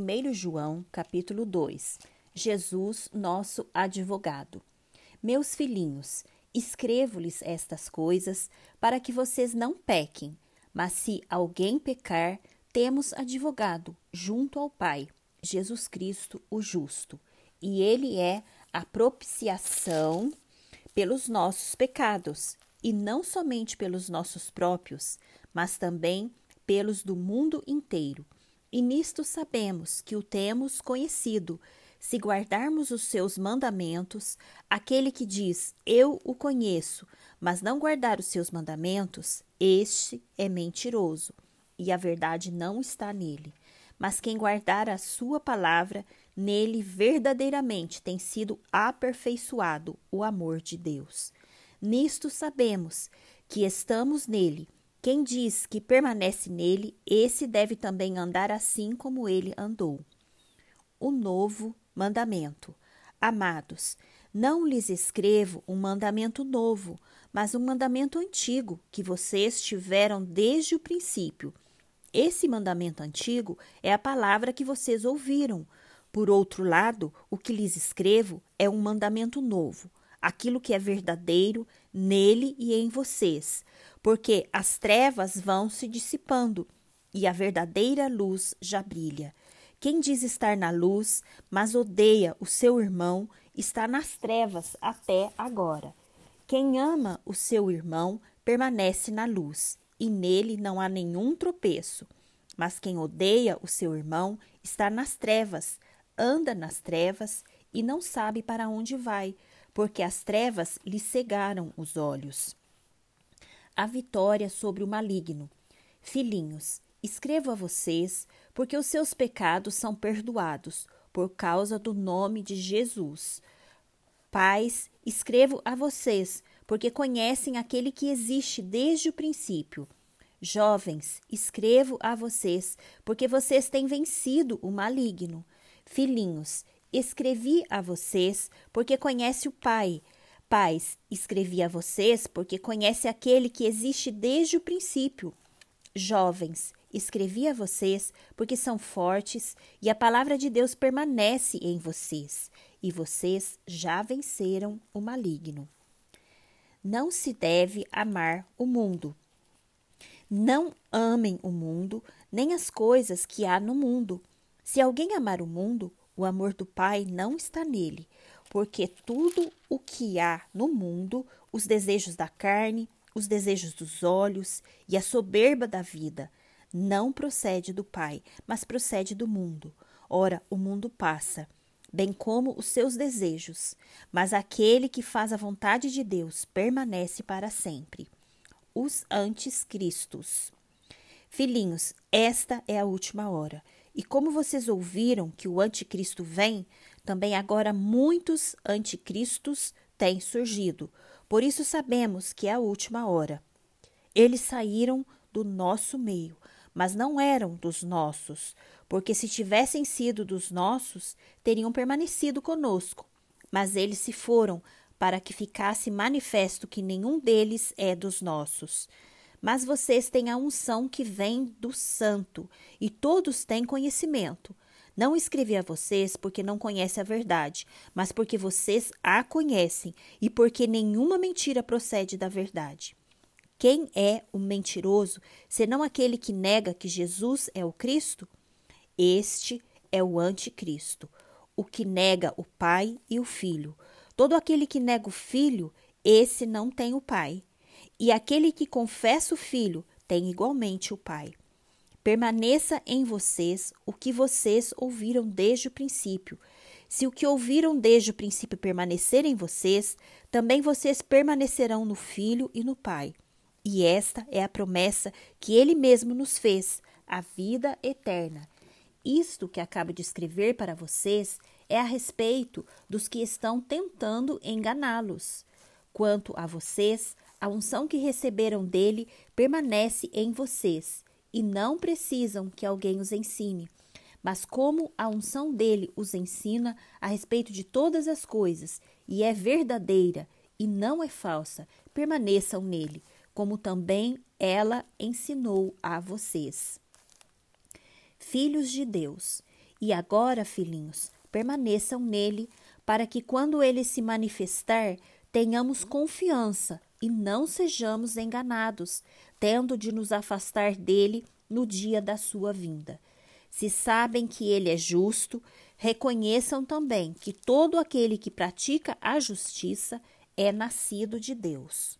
1 João, capítulo 2. Jesus, nosso advogado. Meus filhinhos, escrevo-lhes estas coisas para que vocês não pequem. Mas se alguém pecar, temos advogado junto ao Pai, Jesus Cristo, o justo. E ele é a propiciação pelos nossos pecados, e não somente pelos nossos próprios, mas também pelos do mundo inteiro. E nisto sabemos que o temos conhecido, se guardarmos os seus mandamentos, aquele que diz eu o conheço, mas não guardar os seus mandamentos, este é mentiroso, e a verdade não está nele. Mas quem guardar a sua palavra, nele verdadeiramente tem sido aperfeiçoado o amor de Deus. Nisto sabemos que estamos nele quem diz que permanece nele, esse deve também andar assim como ele andou. O novo mandamento. Amados, não lhes escrevo um mandamento novo, mas um mandamento antigo que vocês tiveram desde o princípio. Esse mandamento antigo é a palavra que vocês ouviram. Por outro lado, o que lhes escrevo é um mandamento novo, aquilo que é verdadeiro nele e em vocês porque as trevas vão se dissipando e a verdadeira luz já brilha. Quem diz estar na luz, mas odeia o seu irmão, está nas trevas até agora. Quem ama o seu irmão permanece na luz, e nele não há nenhum tropeço. Mas quem odeia o seu irmão está nas trevas, anda nas trevas e não sabe para onde vai, porque as trevas lhe cegaram os olhos a vitória sobre o maligno. Filhinhos, escrevo a vocês, porque os seus pecados são perdoados, por causa do nome de Jesus. Pais, escrevo a vocês, porque conhecem aquele que existe desde o princípio. Jovens, escrevo a vocês, porque vocês têm vencido o maligno. Filhinhos, escrevi a vocês, porque conhece o Pai. Pais, escrevi a vocês porque conhece aquele que existe desde o princípio. Jovens, escrevi a vocês porque são fortes e a palavra de Deus permanece em vocês, e vocês já venceram o maligno. Não se deve amar o mundo. Não amem o mundo, nem as coisas que há no mundo. Se alguém amar o mundo, o amor do Pai não está nele, porque tudo o que há no mundo, os desejos da carne, os desejos dos olhos e a soberba da vida, não procede do Pai, mas procede do mundo. Ora, o mundo passa, bem como os seus desejos, mas aquele que faz a vontade de Deus permanece para sempre. Os anticristos. Filhinhos, esta é a última hora. E como vocês ouviram que o anticristo vem, também agora muitos anticristos têm surgido. Por isso sabemos que é a última hora. Eles saíram do nosso meio, mas não eram dos nossos, porque se tivessem sido dos nossos, teriam permanecido conosco. Mas eles se foram para que ficasse manifesto que nenhum deles é dos nossos. Mas vocês têm a unção que vem do Santo, e todos têm conhecimento. Não escrevi a vocês porque não conhecem a verdade, mas porque vocês a conhecem e porque nenhuma mentira procede da verdade. Quem é o mentiroso, senão aquele que nega que Jesus é o Cristo? Este é o anticristo, o que nega o Pai e o Filho. Todo aquele que nega o Filho, esse não tem o Pai. E aquele que confessa o Filho tem igualmente o Pai. Permaneça em vocês o que vocês ouviram desde o princípio. Se o que ouviram desde o princípio permanecer em vocês, também vocês permanecerão no Filho e no Pai. E esta é a promessa que ele mesmo nos fez, a vida eterna. Isto que acabo de escrever para vocês é a respeito dos que estão tentando enganá-los. Quanto a vocês, a unção que receberam dele permanece em vocês e não precisam que alguém os ensine. Mas como a unção dele os ensina a respeito de todas as coisas, e é verdadeira e não é falsa, permaneçam nele, como também ela ensinou a vocês. Filhos de Deus, E agora, filhinhos, permaneçam nele, para que quando ele se manifestar, tenhamos confiança e não sejamos enganados, tendo de nos afastar dele no dia da sua vinda. Se sabem que ele é justo, reconheçam também que todo aquele que pratica a justiça é nascido de Deus.